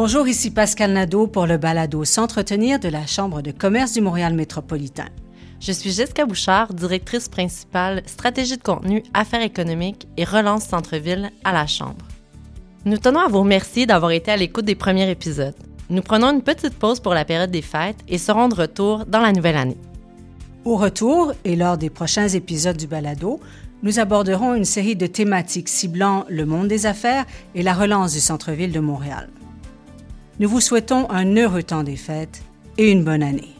Bonjour, ici Pascal Nadeau pour le balado S'entretenir de la Chambre de commerce du Montréal métropolitain. Je suis Jessica Bouchard, directrice principale stratégie de contenu, affaires économiques et relance centre-ville à la Chambre. Nous tenons à vous remercier d'avoir été à l'écoute des premiers épisodes. Nous prenons une petite pause pour la période des fêtes et serons de retour dans la nouvelle année. Au retour et lors des prochains épisodes du balado, nous aborderons une série de thématiques ciblant le monde des affaires et la relance du centre-ville de Montréal. Nous vous souhaitons un heureux temps des fêtes et une bonne année.